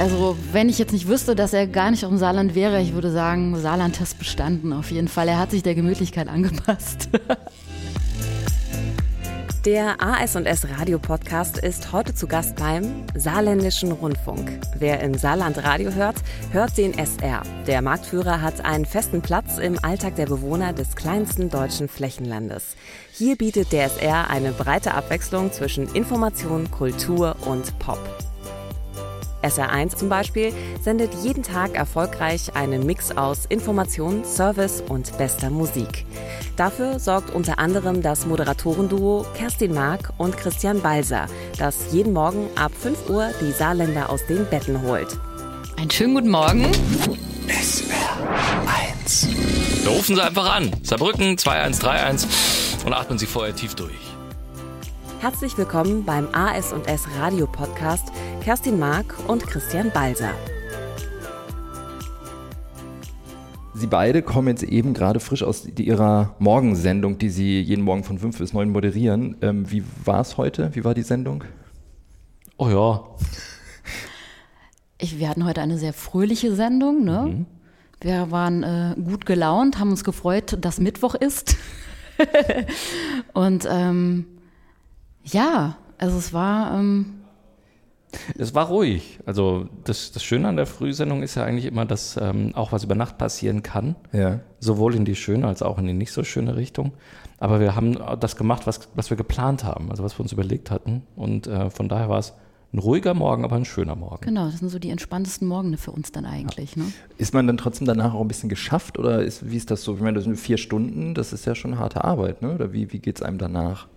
Also, wenn ich jetzt nicht wüsste, dass er gar nicht dem Saarland wäre, ich würde sagen, Saarland-Test bestanden auf jeden Fall. Er hat sich der Gemütlichkeit angepasst. Der AS&S Radio Podcast ist heute zu Gast beim Saarländischen Rundfunk. Wer im Saarland Radio hört, hört den SR. Der Marktführer hat einen festen Platz im Alltag der Bewohner des kleinsten deutschen Flächenlandes. Hier bietet der SR eine breite Abwechslung zwischen Information, Kultur und Pop. SR1 zum Beispiel sendet jeden Tag erfolgreich einen Mix aus Information, Service und bester Musik. Dafür sorgt unter anderem das Moderatorenduo Kerstin Mark und Christian Balser, das jeden Morgen ab 5 Uhr die Saarländer aus den Betten holt. Einen schönen guten Morgen. SR1. Da rufen Sie einfach an. Saarbrücken 2131 und atmen Sie vorher tief durch. Herzlich willkommen beim AS&S Radio Podcast Kerstin Mark und Christian Balser. Sie beide kommen jetzt eben gerade frisch aus ihrer Morgensendung, die Sie jeden Morgen von 5 bis 9 moderieren. Ähm, wie war es heute? Wie war die Sendung? Oh ja. Ich, wir hatten heute eine sehr fröhliche Sendung. Ne? Mhm. Wir waren äh, gut gelaunt, haben uns gefreut, dass Mittwoch ist. Und ähm, ja, also es war. Ähm, Es war ruhig. Also das, das Schöne an der Frühsendung ist ja eigentlich immer, dass ähm, auch was über Nacht passieren kann. Ja. Sowohl in die schöne als auch in die nicht so schöne Richtung. Aber wir haben das gemacht, was, was wir geplant haben, also was wir uns überlegt hatten. Und äh, von daher war es ein ruhiger Morgen, aber ein schöner Morgen. genau, das sind so die entspanntesten Morgen für uns dann eigentlich. Ne? Ist man dann trotzdem danach auch ein bisschen geschafft oder ist, wie ist das so? Ich meine, das sind vier Stunden, das ist ja schon harte Arbeit, ne? Oder wie, wie geht es einem danach?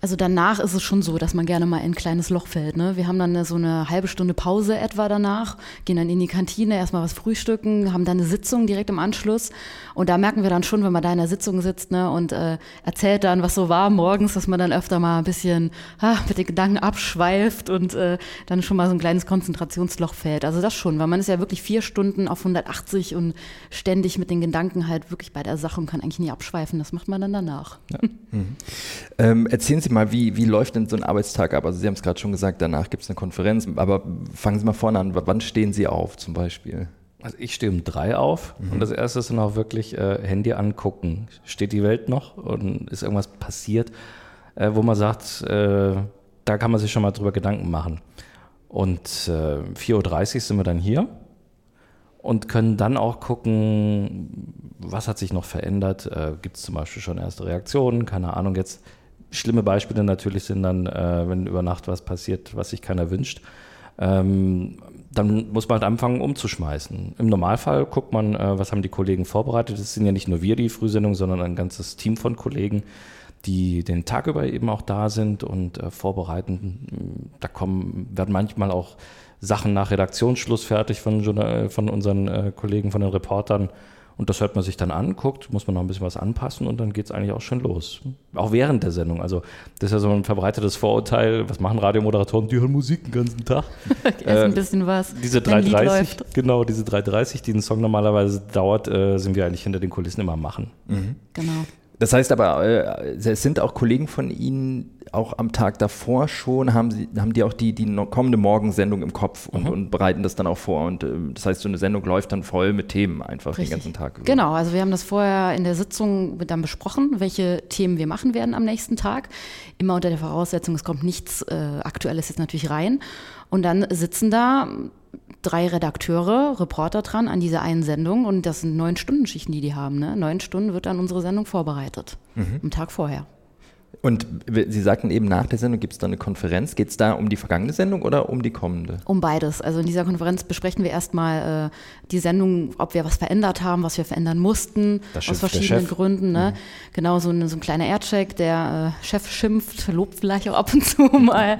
Also danach ist es schon so, dass man gerne mal in ein kleines Loch fällt. Ne? Wir haben dann so eine halbe Stunde Pause etwa danach, gehen dann in die Kantine, erstmal was frühstücken, haben dann eine Sitzung direkt im Anschluss. Und da merken wir dann schon, wenn man da in der Sitzung sitzt ne, und äh, erzählt dann, was so war morgens, dass man dann öfter mal ein bisschen ah, mit den Gedanken abschweift und äh, dann schon mal so ein kleines Konzentrationsloch fällt. Also das schon, weil man ist ja wirklich vier Stunden auf 180 und ständig mit den Gedanken halt wirklich bei der Sache und kann eigentlich nie abschweifen. Das macht man dann danach. Ähm, erzählen Sie mal, wie, wie läuft denn so ein Arbeitstag ab? Also Sie haben es gerade schon gesagt, danach gibt es eine Konferenz, aber fangen Sie mal vorne an. W- Wann stehen Sie auf zum Beispiel? Also ich stehe um drei auf und das erste ist dann auch wirklich äh, Handy angucken. Steht die Welt noch und ist irgendwas passiert, äh, wo man sagt, äh, da kann man sich schon mal drüber Gedanken machen. Und äh, 4.30 Uhr sind wir dann hier und können dann auch gucken, was hat sich noch verändert. Äh, Gibt es zum Beispiel schon erste Reaktionen? Keine Ahnung. Jetzt schlimme Beispiele natürlich sind dann, äh, wenn über Nacht was passiert, was sich keiner wünscht. Ähm, dann muss man halt anfangen umzuschmeißen. Im Normalfall guckt man, äh, was haben die Kollegen vorbereitet. Es sind ja nicht nur wir die Frühsendung, sondern ein ganzes Team von Kollegen, die den Tag über eben auch da sind und äh, vorbereiten. Da kommen, werden manchmal auch Sachen nach Redaktionsschluss fertig von, von unseren äh, Kollegen, von den Reportern. Und das hört man sich dann an, guckt, muss man noch ein bisschen was anpassen und dann geht es eigentlich auch schon los. Auch während der Sendung. Also das ist ja so ein verbreitetes Vorurteil. Was machen Radiomoderatoren? Die hören Musik den ganzen Tag. Erst Äh, ein bisschen was. Diese wenn ein Lied 3,30, läuft. genau, diese 3,30, die ein Song normalerweise dauert, äh, sind wir eigentlich hinter den Kulissen immer machen. Genau. Das heißt aber, äh, es sind auch Kollegen von Ihnen auch am Tag davor schon, haben, Sie, haben die auch die, die kommende Morgensendung im Kopf und, und bereiten das dann auch vor. Und ähm, das heißt, so eine Sendung läuft dann voll mit Themen einfach den ganzen Tag über. Genau, also wir haben das vorher in der Sitzung dann besprochen, welche Themen wir machen werden am nächsten Tag. Immer unter der Voraussetzung, es kommt nichts äh, Aktuelles jetzt natürlich rein. Und dann sitzen da drei Redakteure, Reporter dran an dieser einen Sendung und das sind neun Stunden Schichten, die die haben. Ne? Neun Stunden wird dann unsere Sendung vorbereitet, am Tag vorher. Und Sie sagten eben, nach der Sendung gibt es dann eine Konferenz. Geht es da um die vergangene Sendung oder um die kommende? Um beides. Also in dieser Konferenz besprechen wir erstmal äh, die Sendung, ob wir was verändert haben, was wir verändern mussten, Da aus verschiedenen. Gründen. Ne? Genau, so ein, so ein kleiner Aircheck, der äh, Chef schimpft, lobt vielleicht auch ab und zu mal.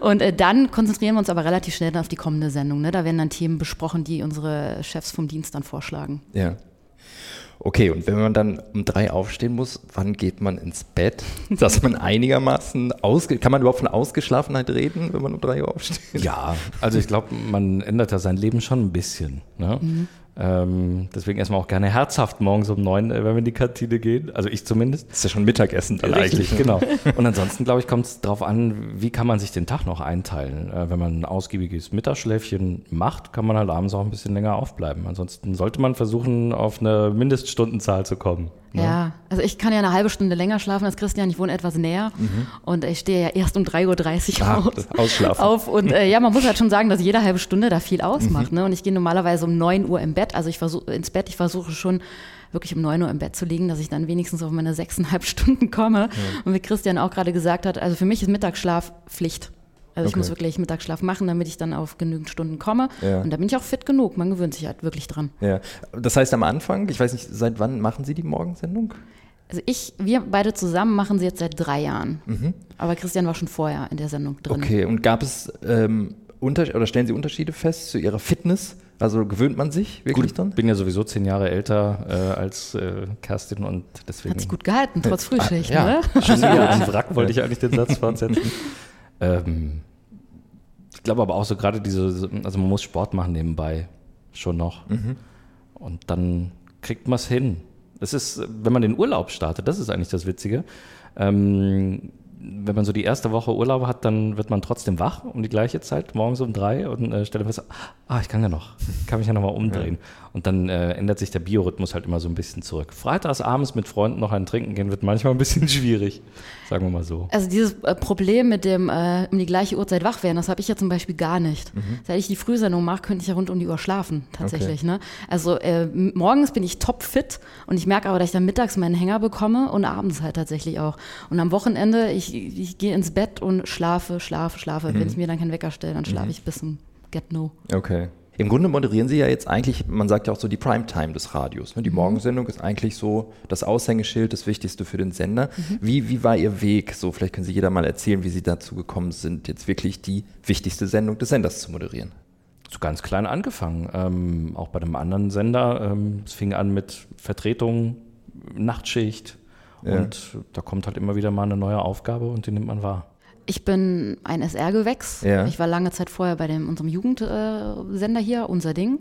und äh, dann konzentrieren wir uns aber relativ schnell dann auf die kommende Sendung. Ne? Da werden dann Themen besprochen, die unsere Chefs vom Dienst dann vorschlagen. Ja. Okay, und wenn man dann um drei aufstehen muss, wann geht man ins Bett? Dass man einigermaßen ausge kann man überhaupt von Ausgeschlafenheit reden, wenn man um drei Uhr aufsteht? Ja, also ich glaube, man ändert ja sein Leben schon ein bisschen. Ne? Ähm, deswegen erstmal auch gerne herzhaft morgens um neun, äh, wenn wir in die Kantine gehen. Also ich zumindest. Das ist ja schon Mittagessen dann Richtig, eigentlich. genau. Und ansonsten, glaube ich, kommt es darauf an, wie kann man sich den Tag noch einteilen. Äh, wenn man ein ausgiebiges Mittagsschläfchen macht, kann man halt abends auch ein bisschen länger aufbleiben. Ansonsten sollte man versuchen, auf eine Mindeststundenzahl zu kommen. Ne? Ja, also ich kann ja eine halbe Stunde länger schlafen als Christian. Ich wohne etwas näher mhm. und ich stehe ja erst um 3.30 Uhr ah, ausschlafen. auf. Und äh, ja, man muss halt schon sagen, dass jede halbe Stunde da viel ausmacht. Mhm. Ne? Und ich gehe normalerweise um 9 Uhr im Bett. Also ich versuche ins Bett, ich versuche schon wirklich um 9 Uhr im Bett zu liegen, dass ich dann wenigstens auf meine sechseinhalb Stunden komme. Ja. Und wie Christian auch gerade gesagt hat, also für mich ist Mittagsschlaf Pflicht. Also okay. ich muss wirklich Mittagsschlaf machen, damit ich dann auf genügend Stunden komme. Ja. Und da bin ich auch fit genug. Man gewöhnt sich halt wirklich dran. Ja. Das heißt am Anfang, ich weiß nicht, seit wann machen Sie die Morgensendung? Also ich, wir beide zusammen machen sie jetzt seit drei Jahren. Mhm. Aber Christian war schon vorher in der Sendung drin. Okay, und gab es ähm, unter oder stellen Sie Unterschiede fest zu Ihrer Fitness? Also gewöhnt man sich wirklich gut, dann? Ich bin ja sowieso zehn Jahre älter äh, als äh, Kerstin und deswegen. Hat sich gut gehalten, trotz Frühschicht, ah, ja. ne? Schon wieder ein Wrack, wollte ich eigentlich den Satz fortsetzen. ähm, ich glaube aber auch so gerade diese, also man muss Sport machen nebenbei schon noch. Mhm. Und dann kriegt man es hin. Das ist, wenn man den Urlaub startet, das ist eigentlich das Witzige. Ähm, wenn man so die erste Woche Urlaub hat, dann wird man trotzdem wach um die gleiche Zeit, morgens um drei und äh, stellt fest, ah, ich kann ja noch, kann mich ja nochmal umdrehen. Ja. Und dann äh, ändert sich der Biorhythmus halt immer so ein bisschen zurück. Freitags abends mit Freunden noch ein Trinken gehen wird manchmal ein bisschen schwierig, sagen wir mal so. Also dieses äh, Problem mit dem äh, um die gleiche Uhrzeit wach werden, das habe ich ja zum Beispiel gar nicht. Mhm. Seit ich die Frühsendung mache, könnte ich ja rund um die Uhr schlafen, tatsächlich. Okay. Ne? Also äh, morgens bin ich topfit und ich merke aber, dass ich dann mittags meinen Hänger bekomme und abends halt tatsächlich auch. Und am Wochenende, ich, ich gehe ins Bett und schlafe, schlafe, schlafe. Mhm. Wenn ich mir dann keinen Wecker stelle, dann schlafe mhm. ich bis zum Get-No. Okay. Im Grunde moderieren Sie ja jetzt eigentlich, man sagt ja auch so die Primetime des Radios. Ne? Die mhm. Morgensendung ist eigentlich so das Aushängeschild, das Wichtigste für den Sender. Mhm. Wie, wie war Ihr Weg? So, vielleicht können Sie jeder mal erzählen, wie Sie dazu gekommen sind, jetzt wirklich die wichtigste Sendung des Senders zu moderieren. So ganz klein angefangen. Ähm, auch bei einem anderen Sender. Ähm, es fing an mit Vertretung, Nachtschicht. Ja. Und da kommt halt immer wieder mal eine neue Aufgabe und die nimmt man wahr. Ich bin ein SR-Gewächs. Ja. Ich war lange Zeit vorher bei dem, unserem Jugendsender hier, Unser Ding.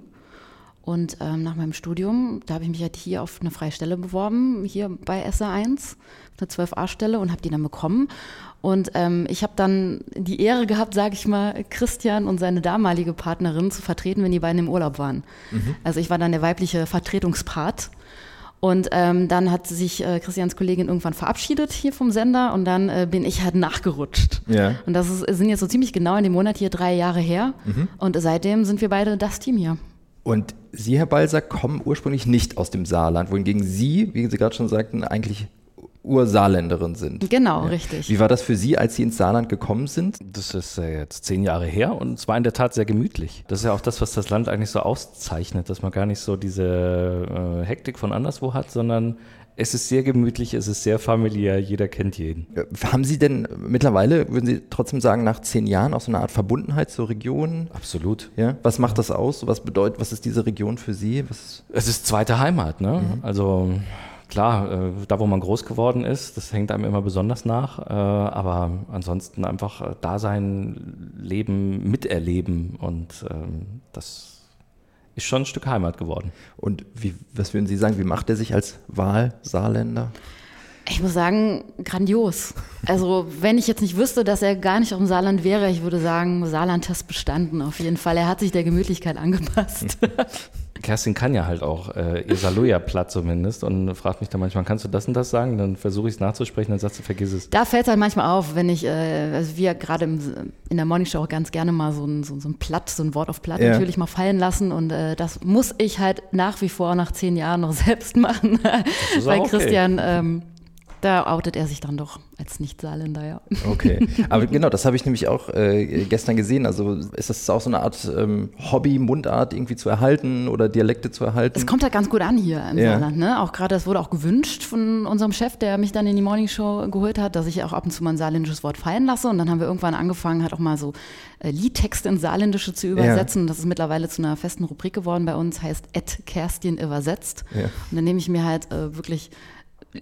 Und ähm, nach meinem Studium, da habe ich mich halt hier auf eine freie Stelle beworben, hier bei SR1, eine 12a-Stelle und habe die dann bekommen. Und ähm, ich habe dann die Ehre gehabt, sage ich mal, Christian und seine damalige Partnerin zu vertreten, wenn die beiden im Urlaub waren. Mhm. Also ich war dann der weibliche Vertretungspart. Und ähm, dann hat sich äh, Christians Kollegin irgendwann verabschiedet hier vom Sender und dann äh, bin ich halt nachgerutscht. Ja. Und das ist, sind jetzt so ziemlich genau in dem Monat hier drei Jahre her. Mhm. Und seitdem sind wir beide das Team hier. Und Sie, Herr Balser, kommen ursprünglich nicht aus dem Saarland, wohingegen Sie, wie Sie gerade schon sagten, eigentlich Ursaarländerin sind. Genau, ja. richtig. Wie war das für Sie, als Sie ins Saarland gekommen sind? Das ist äh, jetzt zehn Jahre her und es war in der Tat sehr gemütlich. Das ist ja auch das, was das Land eigentlich so auszeichnet, dass man gar nicht so diese äh, Hektik von anderswo hat, sondern es ist sehr gemütlich, es ist sehr familiär, jeder kennt jeden. Haben Sie denn mittlerweile, würden Sie trotzdem sagen, nach zehn Jahren auch so eine Art Verbundenheit zur Region? Absolut. Ja? Was macht das aus? Was bedeutet, was ist diese Region für Sie? Was es ist zweite Heimat, ne? Mhm. Also klar, äh, da wo man groß geworden ist, das hängt einem immer besonders nach, äh, aber ansonsten einfach äh, da sein Leben miterleben und ähm, das ist schon ein Stück Heimat geworden. Und wie, was würden Sie sagen, wie macht er sich als Wahlsaarländer? Ich muss sagen, grandios. Also, wenn ich jetzt nicht wüsste, dass er gar nicht auf dem Saarland wäre, ich würde sagen, Saarland-Test bestanden auf jeden Fall. Er hat sich der Gemütlichkeit angepasst. Kerstin kann ja halt auch äh, ihr Saloja-Platt zumindest und fragt mich dann manchmal, kannst du das und das sagen? Dann versuche ich es nachzusprechen, dann sagst du, vergiss es. Da fällt es halt manchmal auf, wenn ich, äh, also wir gerade in der Morning Show auch ganz gerne mal so ein, so, so ein Platt, so ein Wort auf Platt ja. natürlich mal fallen lassen und äh, das muss ich halt nach wie vor nach zehn Jahren noch selbst machen, weil okay. Christian ähm, da outet er sich dann doch als Nicht-Saarländer, ja. Okay, aber genau, das habe ich nämlich auch äh, gestern gesehen. Also ist das auch so eine Art ähm, Hobby, Mundart irgendwie zu erhalten oder Dialekte zu erhalten? Es kommt halt ganz gut an hier im ja. Saarland. Ne? Auch gerade, das wurde auch gewünscht von unserem Chef, der mich dann in die Morningshow geholt hat, dass ich auch ab und zu mal ein saarländisches Wort fallen lasse. Und dann haben wir irgendwann angefangen, halt auch mal so äh, Liedtexte ins Saarländische zu übersetzen. Ja. Das ist mittlerweile zu einer festen Rubrik geworden bei uns, heißt Ed Kerstin übersetzt. Ja. Und dann nehme ich mir halt äh, wirklich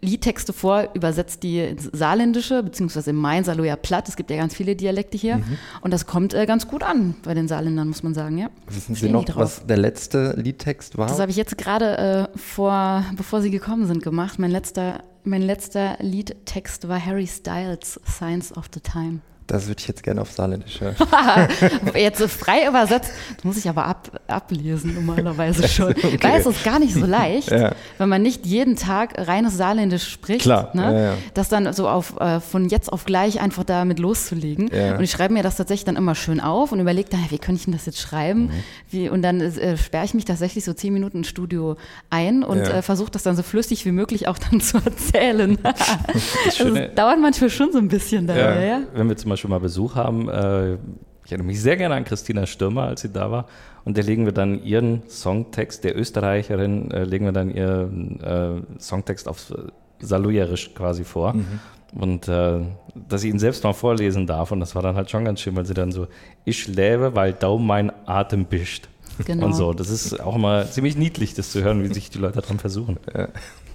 Liedtexte vor, übersetzt die ins Saarländische, beziehungsweise im Main, Saloja Platt. Es gibt ja ganz viele Dialekte hier. Mhm. Und das kommt äh, ganz gut an bei den Saarländern, muss man sagen, ja. Wissen Sie noch, was der letzte Liedtext war? Das habe ich jetzt gerade äh, vor, bevor Sie gekommen sind, gemacht. Mein letzter, mein letzter Liedtext war Harry Styles, Signs of the Time. Das würde ich jetzt gerne auf Saarländisch hören. jetzt so frei übersetzt, das muss ich aber ab, ablesen normalerweise schon. okay. Weil es ist gar nicht so leicht, ja. wenn man nicht jeden Tag reines Saarländisch spricht, Klar. Ne? Ja, ja. das dann so auf, äh, von jetzt auf gleich einfach damit loszulegen. Und ich schreibe mir das tatsächlich dann immer schön auf und überlege dann, wie könnte ich denn das jetzt schreiben? Mhm. Wie, und dann äh, sperre ich mich tatsächlich so zehn Minuten ins Studio ein und äh, versuche das dann so flüssig wie möglich auch dann zu erzählen. das, das dauert manchmal schon so ein bisschen dabei. Ja. Wenn wir zum Beispiel schon mal Besuch haben. Äh, ich erinnere mich sehr gerne an Christina Stürmer, als sie da war. Und da legen wir dann ihren Songtext, der Österreicherin, äh, legen wir dann ihren äh, Songtext auf Salujerisch quasi vor. Mhm. Und äh, dass ich ihn selbst mal vorlesen darf. Und das war dann halt schon ganz schön, weil sie dann so, ich lebe, weil da mein Atem bischt. Genau. Und so. Das ist auch immer ziemlich niedlich, das zu hören, wie sich die Leute daran versuchen. Ja.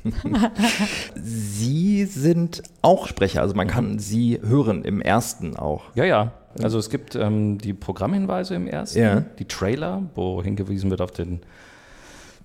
Sie sind auch Sprecher, also man kann Sie hören im ersten auch. Ja, ja. Also es gibt ähm, die Programmhinweise im ersten, ja. die Trailer, wo hingewiesen wird auf den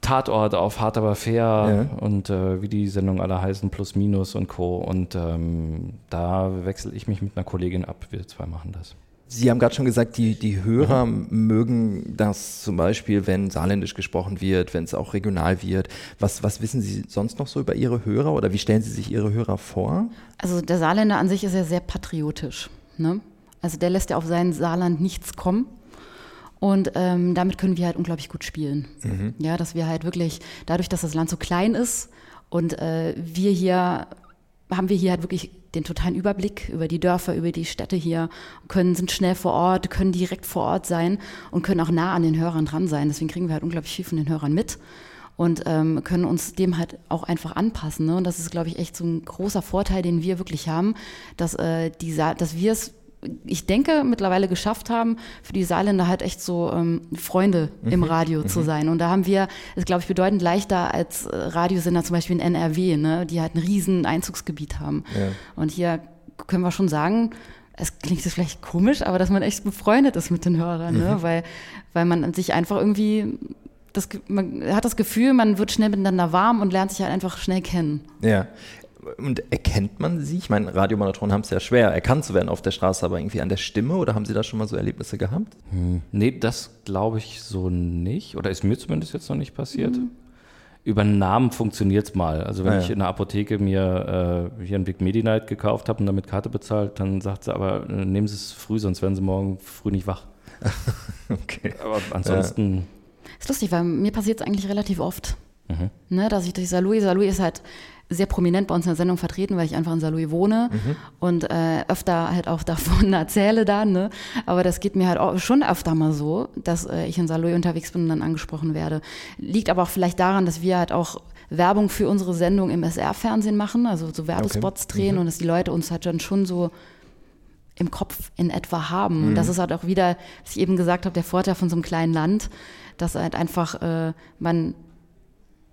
Tatort, auf Hart aber fair ja. und äh, wie die Sendungen alle heißen, Plus Minus und Co. Und ähm, da wechsle ich mich mit einer Kollegin ab. Wir zwei machen das. Sie haben gerade schon gesagt, die, die Hörer mhm. mögen das zum Beispiel, wenn saarländisch gesprochen wird, wenn es auch regional wird. Was, was wissen Sie sonst noch so über Ihre Hörer oder wie stellen Sie sich Ihre Hörer vor? Also der Saarländer an sich ist ja sehr patriotisch. Ne? Also der lässt ja auf sein Saarland nichts kommen. Und ähm, damit können wir halt unglaublich gut spielen. Mhm. Ja, dass wir halt wirklich, dadurch, dass das Land so klein ist und äh, wir hier, haben wir hier halt wirklich den totalen Überblick über die Dörfer, über die Städte hier, können, sind schnell vor Ort, können direkt vor Ort sein und können auch nah an den Hörern dran sein. Deswegen kriegen wir halt unglaublich viel von den Hörern mit und ähm, können uns dem halt auch einfach anpassen. Ne? Und das ist, glaube ich, echt so ein großer Vorteil, den wir wirklich haben, dass, äh, die dass wir es ich denke, mittlerweile geschafft haben, für die Saarländer halt echt so ähm, Freunde mhm. im Radio mhm. zu sein. Und da haben wir, ist glaube ich bedeutend leichter als äh, Radiosender zum Beispiel in NRW, ne, die halt ein riesen Einzugsgebiet haben. Ja. Und hier können wir schon sagen, es klingt jetzt vielleicht komisch, aber dass man echt befreundet ist mit den Hörern, ne? mhm. ne? weil, weil man sich einfach irgendwie das, man hat das Gefühl, man wird schnell miteinander warm und lernt sich halt einfach schnell kennen. Ja, und erkennt man sie? Ich meine, Radiomonotoren haben es ja schwer, erkannt zu werden auf der Straße, aber irgendwie an der Stimme oder haben Sie da schon mal so Erlebnisse gehabt? Hm. Nee, das glaube ich so nicht. Oder ist mir zumindest jetzt noch nicht passiert. Mhm. Über einen Namen funktioniert es mal. Also wenn ah, ja. ich in der Apotheke mir äh, hier ein Big Medi Night gekauft habe und damit Karte bezahlt, dann sagt sie aber, äh, nehmen Sie es früh, sonst werden Sie morgen früh nicht wach. okay. Aber ansonsten. Ja. Ist lustig, weil mir passiert es eigentlich relativ oft. Mhm. Ne, dass ich durch Salui, Salui ist halt sehr prominent bei uns in der Sendung vertreten, weil ich einfach in Saarlouis wohne mhm. und äh, öfter halt auch davon erzähle da, ne? Aber das geht mir halt auch schon öfter mal so, dass äh, ich in Saarlouis unterwegs bin und dann angesprochen werde. Liegt aber auch vielleicht daran, dass wir halt auch Werbung für unsere Sendung im SR-Fernsehen machen, also so Werbespots okay. drehen mhm. und dass die Leute uns halt dann schon so im Kopf in etwa haben. Mhm. Und das ist halt auch wieder, was ich eben gesagt habe, der Vorteil von so einem kleinen Land, dass halt einfach äh, man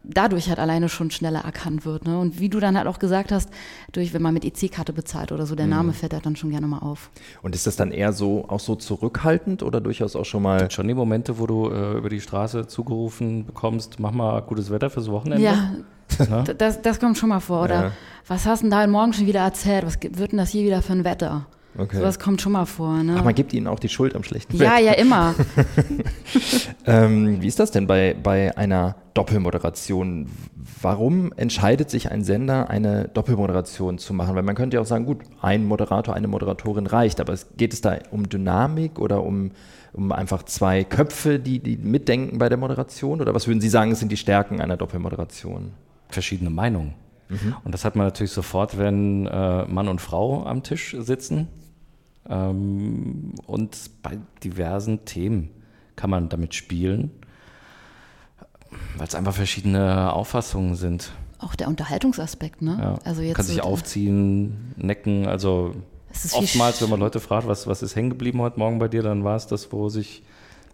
dadurch halt alleine schon schneller erkannt wird. Ne? Und wie du dann halt auch gesagt hast, durch, wenn man mit EC-Karte bezahlt oder so, der Name mhm. fällt halt dann schon gerne mal auf. Und ist das dann eher so auch so zurückhaltend oder durchaus auch schon mal. Schon die Momente, wo du äh, über die Straße zugerufen bekommst, mach mal gutes Wetter fürs Wochenende? Ja. das, das kommt schon mal vor. Oder ja. was hast du denn da morgen schon wieder erzählt? Was wird denn das hier wieder für ein Wetter? Okay. Sowas kommt schon mal vor. Ne? Ach, man gibt ihnen auch die Schuld am schlechten Wetter. Ja, ja, immer. ähm, wie ist das denn bei, bei einer Doppelmoderation? Warum entscheidet sich ein Sender, eine Doppelmoderation zu machen? Weil man könnte ja auch sagen, gut, ein Moderator, eine Moderatorin reicht, aber es, geht es da um Dynamik oder um, um einfach zwei Köpfe, die, die mitdenken bei der Moderation? Oder was würden Sie sagen, sind die Stärken einer Doppelmoderation? Verschiedene Meinungen. Mhm. Und das hat man natürlich sofort, wenn äh, Mann und Frau am Tisch sitzen. Ähm, und bei diversen Themen kann man damit spielen, weil es einfach verschiedene Auffassungen sind. Auch der Unterhaltungsaspekt, ne? Ja. Also jetzt kann sich aufziehen, necken. Also oftmals, wenn man Leute fragt, was, was ist hängen geblieben heute Morgen bei dir, dann war es das, wo sich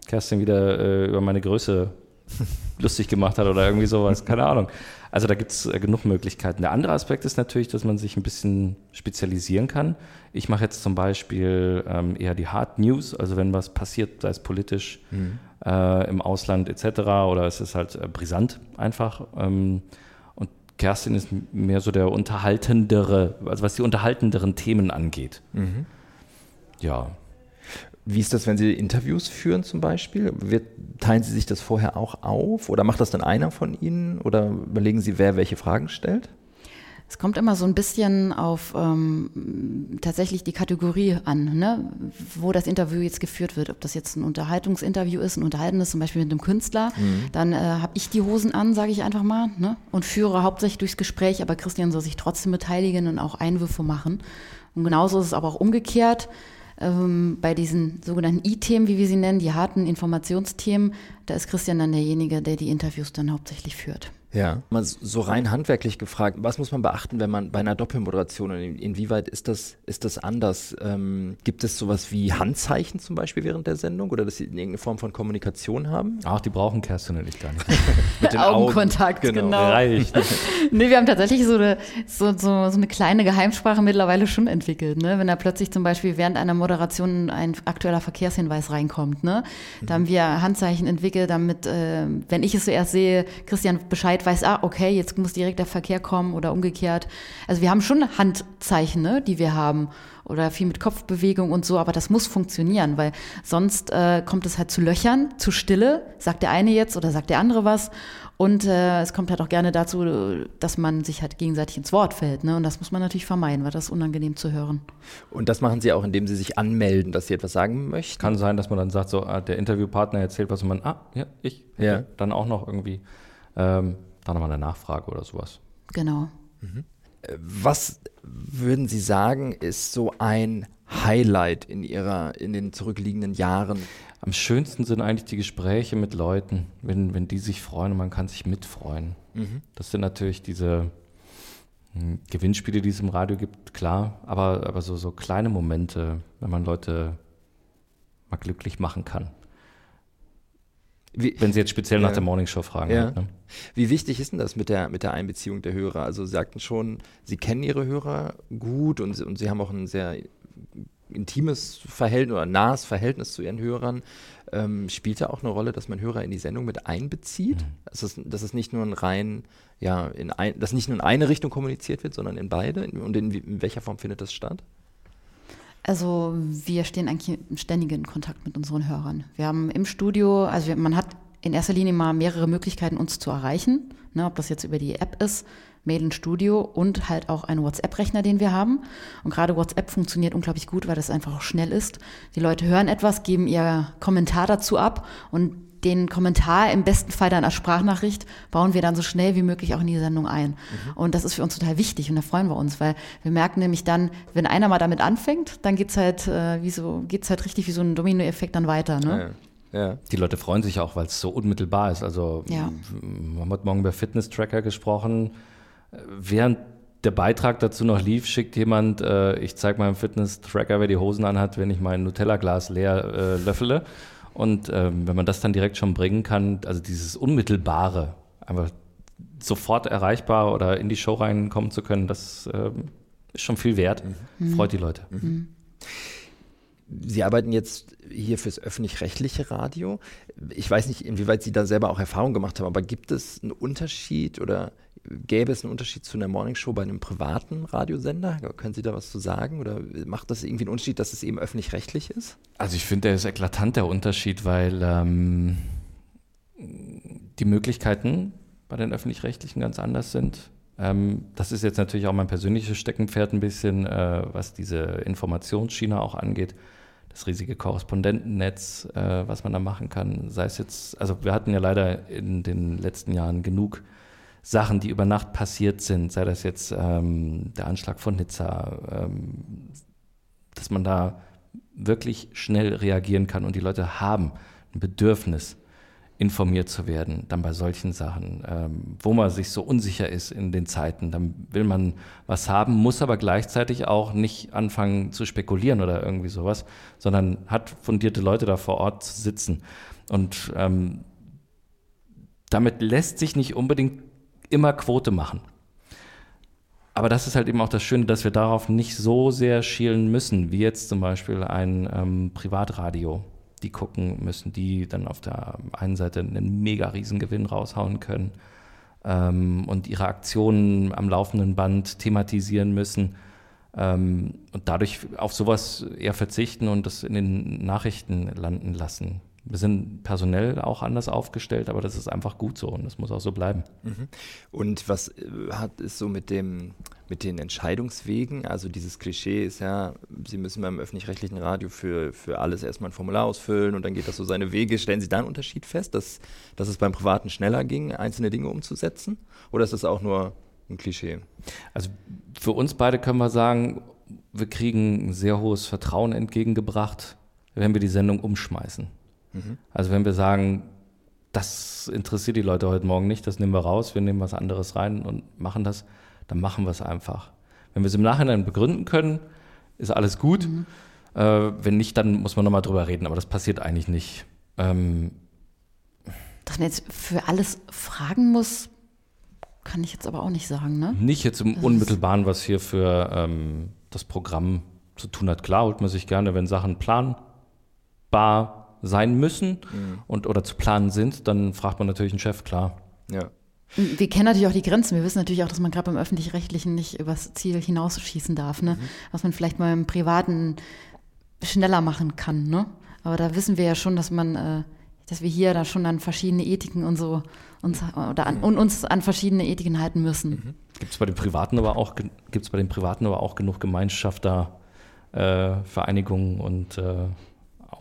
Kerstin wieder äh, über meine Größe lustig gemacht hat oder irgendwie sowas, keine Ahnung. Also da gibt es äh, genug Möglichkeiten. Der andere Aspekt ist natürlich, dass man sich ein bisschen spezialisieren kann. Ich mache jetzt zum Beispiel ähm, eher die Hard News, also wenn was passiert, sei es politisch mhm. äh, im Ausland etc. oder es ist halt äh, brisant einfach. Ähm, und Kerstin ist mehr so der unterhaltendere, also was die unterhaltenderen Themen angeht. Mhm. Ja, wie ist das, wenn Sie Interviews führen zum Beispiel? Wird, teilen Sie sich das vorher auch auf oder macht das dann einer von Ihnen oder überlegen Sie, wer welche Fragen stellt? Es kommt immer so ein bisschen auf ähm, tatsächlich die Kategorie an, ne? wo das Interview jetzt geführt wird. Ob das jetzt ein Unterhaltungsinterview ist, ein unterhaltendes zum Beispiel mit einem Künstler, mhm. dann äh, habe ich die Hosen an, sage ich einfach mal, ne? und führe hauptsächlich durchs Gespräch, aber Christian soll sich trotzdem beteiligen und auch Einwürfe machen. Und genauso ist es aber auch umgekehrt ähm, bei diesen sogenannten I-Themen, wie wir sie nennen, die harten Informationsthemen, da ist Christian dann derjenige, der die Interviews dann hauptsächlich führt. Ja, mal so rein handwerklich gefragt, was muss man beachten, wenn man bei einer Doppelmoderation, inwieweit ist das, ist das anders? Ähm, gibt es sowas wie Handzeichen zum Beispiel während der Sendung oder dass sie irgendeine Form von Kommunikation haben? Ach, die brauchen Kerstin und ich gar nicht. Mit den Augenkontakt, Augen, genau. genau. Reicht. nee, wir haben tatsächlich so eine, so, so, so eine kleine Geheimsprache mittlerweile schon entwickelt. Ne? Wenn da plötzlich zum Beispiel während einer Moderation ein aktueller Verkehrshinweis reinkommt, ne? da haben wir Handzeichen entwickelt, damit, äh, wenn ich es zuerst sehe, Christian Bescheid Zeit weiß, ah, okay, jetzt muss direkt der Verkehr kommen oder umgekehrt. Also wir haben schon Handzeichen, ne, die wir haben oder viel mit Kopfbewegung und so, aber das muss funktionieren, weil sonst äh, kommt es halt zu Löchern, zu Stille, sagt der eine jetzt oder sagt der andere was und äh, es kommt halt auch gerne dazu, dass man sich halt gegenseitig ins Wort fällt. Ne? Und das muss man natürlich vermeiden, weil das ist unangenehm zu hören. Und das machen Sie auch, indem Sie sich anmelden, dass Sie etwas sagen möchten? Kann sein, dass man dann sagt, so, ah, der Interviewpartner erzählt was und man, ah, ja, ich. Ja. Dann auch noch irgendwie. Ähm, da nochmal eine Nachfrage oder sowas. Genau. Mhm. Was würden Sie sagen, ist so ein Highlight in Ihrer, in den zurückliegenden Jahren? Am schönsten sind eigentlich die Gespräche mit Leuten, wenn, wenn die sich freuen und man kann sich mitfreuen. Mhm. Das sind natürlich diese hm, Gewinnspiele, die es im Radio gibt, klar, aber, aber so, so kleine Momente, wenn man Leute mal glücklich machen kann. Wie, Wenn Sie jetzt speziell nach der Morningshow fragen. Ja. Halt, ne? Wie wichtig ist denn das mit der, mit der Einbeziehung der Hörer? Also Sie sagten schon, Sie kennen Ihre Hörer gut und, und Sie haben auch ein sehr intimes Verhältnis oder nahes Verhältnis zu Ihren Hörern. Ähm, spielt da auch eine Rolle, dass man Hörer in die Sendung mit einbezieht? Mhm. Dass, es, dass es nicht nur ein rein, ja, in ein, dass nicht nur in eine Richtung kommuniziert wird, sondern in beide? Und in, in welcher Form findet das statt? Also wir stehen eigentlich ständig in Kontakt mit unseren Hörern. Wir haben im Studio, also wir, man hat in erster Linie mal mehrere Möglichkeiten, uns zu erreichen. Ne, ob das jetzt über die App ist, Mail in Studio und halt auch einen WhatsApp-Rechner, den wir haben. Und gerade WhatsApp funktioniert unglaublich gut, weil das einfach auch schnell ist. Die Leute hören etwas, geben ihr Kommentar dazu ab und den Kommentar im besten Fall dann als Sprachnachricht bauen wir dann so schnell wie möglich auch in die Sendung ein. Mhm. Und das ist für uns total wichtig und da freuen wir uns, weil wir merken nämlich dann, wenn einer mal damit anfängt, dann geht's halt äh, wie so, geht's halt richtig wie so ein Dominoeffekt dann weiter. Ne? Ja. Ja. Die Leute freuen sich auch, weil es so unmittelbar ist. Also ja. wir haben heute Morgen über Fitness-Tracker gesprochen. Während der Beitrag dazu noch lief, schickt jemand, äh, ich zeige meinem Fitness-Tracker, wer die Hosen anhat, wenn ich mein Nutella-Glas leer äh, löffele. Und ähm, wenn man das dann direkt schon bringen kann, also dieses Unmittelbare, einfach sofort erreichbar oder in die Show reinkommen zu können, das äh, ist schon viel wert. Mhm. Freut die Leute. Mhm. Sie arbeiten jetzt hier fürs öffentlich-rechtliche Radio. Ich weiß nicht, inwieweit Sie da selber auch Erfahrung gemacht haben, aber gibt es einen Unterschied oder gäbe es einen Unterschied zu einer Morningshow bei einem privaten Radiosender? Können Sie da was zu sagen? Oder macht das irgendwie einen Unterschied, dass es eben öffentlich-rechtlich ist? Also ich finde, der ist eklatant, der Unterschied, weil ähm, die Möglichkeiten bei den öffentlich-rechtlichen ganz anders sind. Ähm, das ist jetzt natürlich auch mein persönliches Steckenpferd ein bisschen, äh, was diese Informationsschiene auch angeht. Das riesige Korrespondentennetz, äh, was man da machen kann. Sei es jetzt, also wir hatten ja leider in den letzten Jahren genug Sachen, die über Nacht passiert sind, sei das jetzt ähm, der Anschlag von Nizza, ähm, dass man da wirklich schnell reagieren kann und die Leute haben ein Bedürfnis, informiert zu werden, dann bei solchen Sachen, ähm, wo man sich so unsicher ist in den Zeiten, dann will man was haben, muss aber gleichzeitig auch nicht anfangen zu spekulieren oder irgendwie sowas, sondern hat fundierte Leute da vor Ort zu sitzen. Und ähm, damit lässt sich nicht unbedingt immer Quote machen. Aber das ist halt eben auch das Schöne, dass wir darauf nicht so sehr schielen müssen, wie jetzt zum Beispiel ein ähm, Privatradio. Die gucken müssen, die dann auf der einen Seite einen mega riesen Gewinn raushauen können ähm, und ihre Aktionen am laufenden Band thematisieren müssen ähm, und dadurch auf sowas eher verzichten und das in den Nachrichten landen lassen. Wir sind personell auch anders aufgestellt, aber das ist einfach gut so und das muss auch so bleiben. Mhm. Und was äh, hat es so mit dem mit den Entscheidungswegen? Also dieses Klischee ist ja, Sie müssen beim öffentlich-rechtlichen Radio für, für alles erstmal ein Formular ausfüllen und dann geht das so seine Wege. Stellen Sie da einen Unterschied fest, dass, dass es beim Privaten schneller ging, einzelne Dinge umzusetzen? Oder ist das auch nur ein Klischee? Also für uns beide können wir sagen, wir kriegen ein sehr hohes Vertrauen entgegengebracht, wenn wir die Sendung umschmeißen. Mhm. Also wenn wir sagen, das interessiert die Leute heute Morgen nicht, das nehmen wir raus, wir nehmen was anderes rein und machen das, dann machen wir es einfach. Wenn wir es im Nachhinein begründen können, ist alles gut. Mhm. Äh, wenn nicht, dann muss man nochmal drüber reden, aber das passiert eigentlich nicht. Ähm, Dass man jetzt für alles fragen muss, kann ich jetzt aber auch nicht sagen, ne? Nicht jetzt im das Unmittelbaren, was hier für ähm, das Programm zu tun hat. Klar holt man sich gerne, wenn Sachen planbar sein müssen mhm. und oder zu planen sind, dann fragt man natürlich einen Chef, klar. Ja. Wir kennen natürlich auch die Grenzen. Wir wissen natürlich auch, dass man gerade beim Öffentlich-Rechtlichen nicht übers Ziel hinausschießen darf, ne? Mhm. Was man vielleicht mal im Privaten schneller machen kann, ne? Aber da wissen wir ja schon, dass man, äh, dass wir hier da schon an verschiedene Ethiken und so uns oder an, und uns an verschiedene Ethiken halten müssen. Mhm. Gibt es bei den Privaten aber auch gibt's bei den Privaten aber auch genug Gemeinschafter, äh, Vereinigungen und äh,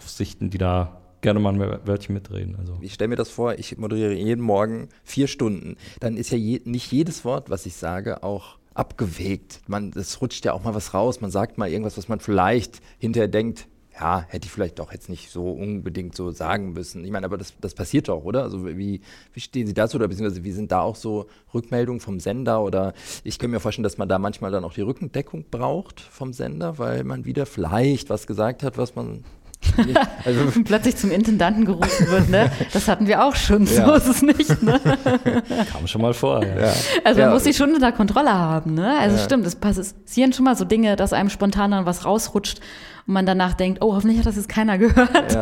Aufsichten, die da gerne mal Wörtchen mitreden. Also. Ich stelle mir das vor, ich moderiere jeden Morgen vier Stunden. Dann ist ja je, nicht jedes Wort, was ich sage, auch abgewegt. Man, es rutscht ja auch mal was raus. Man sagt mal irgendwas, was man vielleicht hinterher denkt, ja, hätte ich vielleicht doch jetzt nicht so unbedingt so sagen müssen. Ich meine, aber das, das passiert doch, oder? Also wie, wie stehen Sie dazu oder beziehungsweise wie sind da auch so Rückmeldungen vom Sender oder ich könnte mir vorstellen, dass man da manchmal dann auch die Rückendeckung braucht vom Sender, weil man wieder vielleicht was gesagt hat, was man also plötzlich zum Intendanten gerufen wird, ne? Das hatten wir auch schon, so ja. ist es nicht. Ne? Kam schon mal vor. Ja. Also man muss sich schon unter Kontrolle haben, ne? Also stimmt, es passieren schon mal so Dinge, dass einem spontan dann was rausrutscht und man danach denkt, oh, hoffentlich hat das jetzt keiner gehört.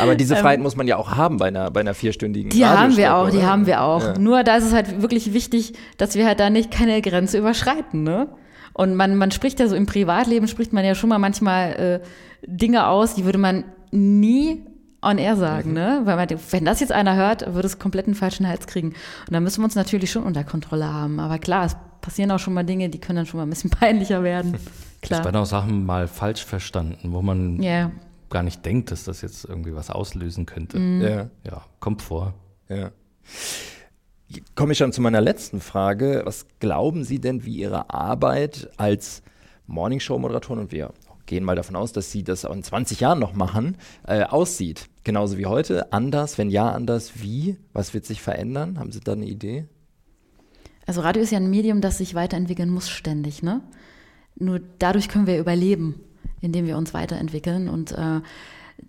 Aber diese Freiheit ähm, muss man ja auch haben bei einer, bei einer vierstündigen Die haben wir auch, oder? die haben wir auch. Nur da ist es halt wirklich wichtig, dass wir halt da nicht keine Grenze überschreiten, ne? Und man, man spricht ja so im Privatleben, spricht man ja schon mal manchmal äh, Dinge aus, die würde man nie on air sagen, mhm. ne? Weil man, wenn das jetzt einer hört, würde es komplett einen falschen Hals kriegen. Und da müssen wir uns natürlich schon unter Kontrolle haben. Aber klar, es passieren auch schon mal Dinge, die können dann schon mal ein bisschen peinlicher werden. Klar. Es werden auch Sachen mal falsch verstanden, wo man yeah. gar nicht denkt, dass das jetzt irgendwie was auslösen könnte. Mhm. Ja. ja, kommt vor. Ja komme ich schon zu meiner letzten Frage. Was glauben Sie denn, wie Ihre Arbeit als Morningshow-Moderatorin, und wir gehen mal davon aus, dass Sie das in 20 Jahren noch machen, äh, aussieht? Genauso wie heute? Anders? Wenn ja, anders? Wie? Was wird sich verändern? Haben Sie da eine Idee? Also Radio ist ja ein Medium, das sich weiterentwickeln muss ständig. Ne? Nur dadurch können wir überleben, indem wir uns weiterentwickeln. Und äh,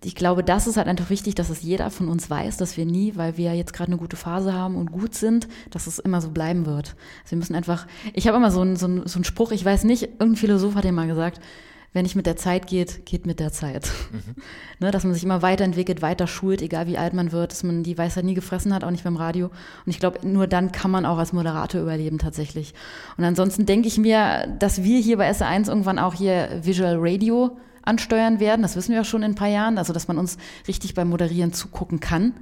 ich glaube, das ist halt einfach wichtig, dass es jeder von uns weiß, dass wir nie, weil wir jetzt gerade eine gute Phase haben und gut sind, dass es immer so bleiben wird. Also wir müssen einfach, ich habe immer so einen, so, einen, so einen Spruch, ich weiß nicht, irgendein Philosoph hat ja mal gesagt, wenn nicht mit der Zeit geht, geht mit der Zeit. Mhm. ne, dass man sich immer weiterentwickelt, weiter schult, egal wie alt man wird, dass man die Weisheit nie gefressen hat, auch nicht beim Radio. Und ich glaube, nur dann kann man auch als Moderator überleben tatsächlich. Und ansonsten denke ich mir, dass wir hier bei SR1 irgendwann auch hier Visual Radio ansteuern werden. Das wissen wir auch schon in ein paar Jahren. Also, dass man uns richtig beim Moderieren zugucken kann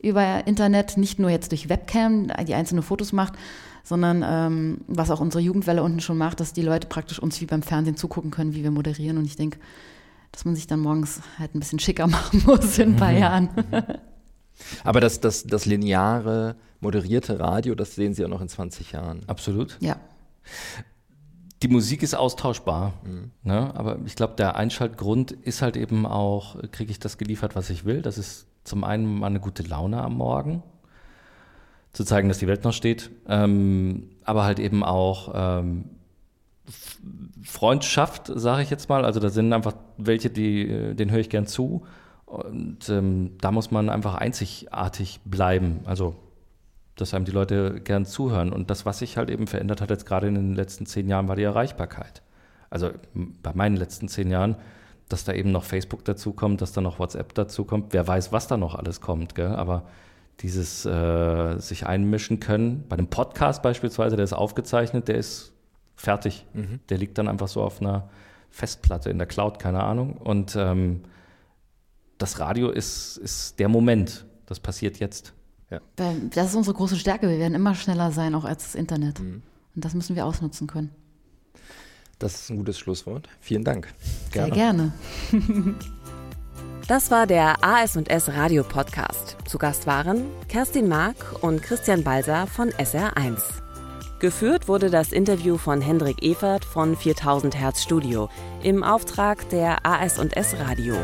über Internet, nicht nur jetzt durch Webcam, die einzelne Fotos macht, sondern ähm, was auch unsere Jugendwelle unten schon macht, dass die Leute praktisch uns wie beim Fernsehen zugucken können, wie wir moderieren. Und ich denke, dass man sich dann morgens halt ein bisschen schicker machen muss in ein paar mhm. Jahren. Aber das, das, das lineare, moderierte Radio, das sehen Sie ja noch in 20 Jahren. Absolut. Ja die Musik ist austauschbar, mhm. ne? aber ich glaube, der Einschaltgrund ist halt eben auch, kriege ich das geliefert, was ich will. Das ist zum einen mal eine gute Laune am Morgen, zu zeigen, dass die Welt noch steht, ähm, aber halt eben auch ähm, Freundschaft, sage ich jetzt mal. Also da sind einfach welche, die, äh, denen höre ich gern zu. Und ähm, da muss man einfach einzigartig bleiben. Also dass einem die Leute gern zuhören. Und das, was sich halt eben verändert hat, jetzt gerade in den letzten zehn Jahren, war die Erreichbarkeit. Also bei meinen letzten zehn Jahren, dass da eben noch Facebook dazukommt, dass da noch WhatsApp dazukommt. Wer weiß, was da noch alles kommt, gell? aber dieses äh, sich einmischen können, bei einem Podcast beispielsweise, der ist aufgezeichnet, der ist fertig. Mhm. Der liegt dann einfach so auf einer Festplatte in der Cloud, keine Ahnung. Und ähm, das Radio ist, ist der Moment. Das passiert jetzt. Ja. Das ist unsere große Stärke. Wir werden immer schneller sein, auch als das Internet. Mhm. Und das müssen wir ausnutzen können. Das ist ein gutes Schlusswort. Vielen Dank. Gerne. Sehr gerne. Das war der AS&S Radio Podcast. Zu Gast waren Kerstin Mark und Christian Balser von SR1. Geführt wurde das Interview von Hendrik Evert von 4000 Hertz Studio im Auftrag der AS&S Radio.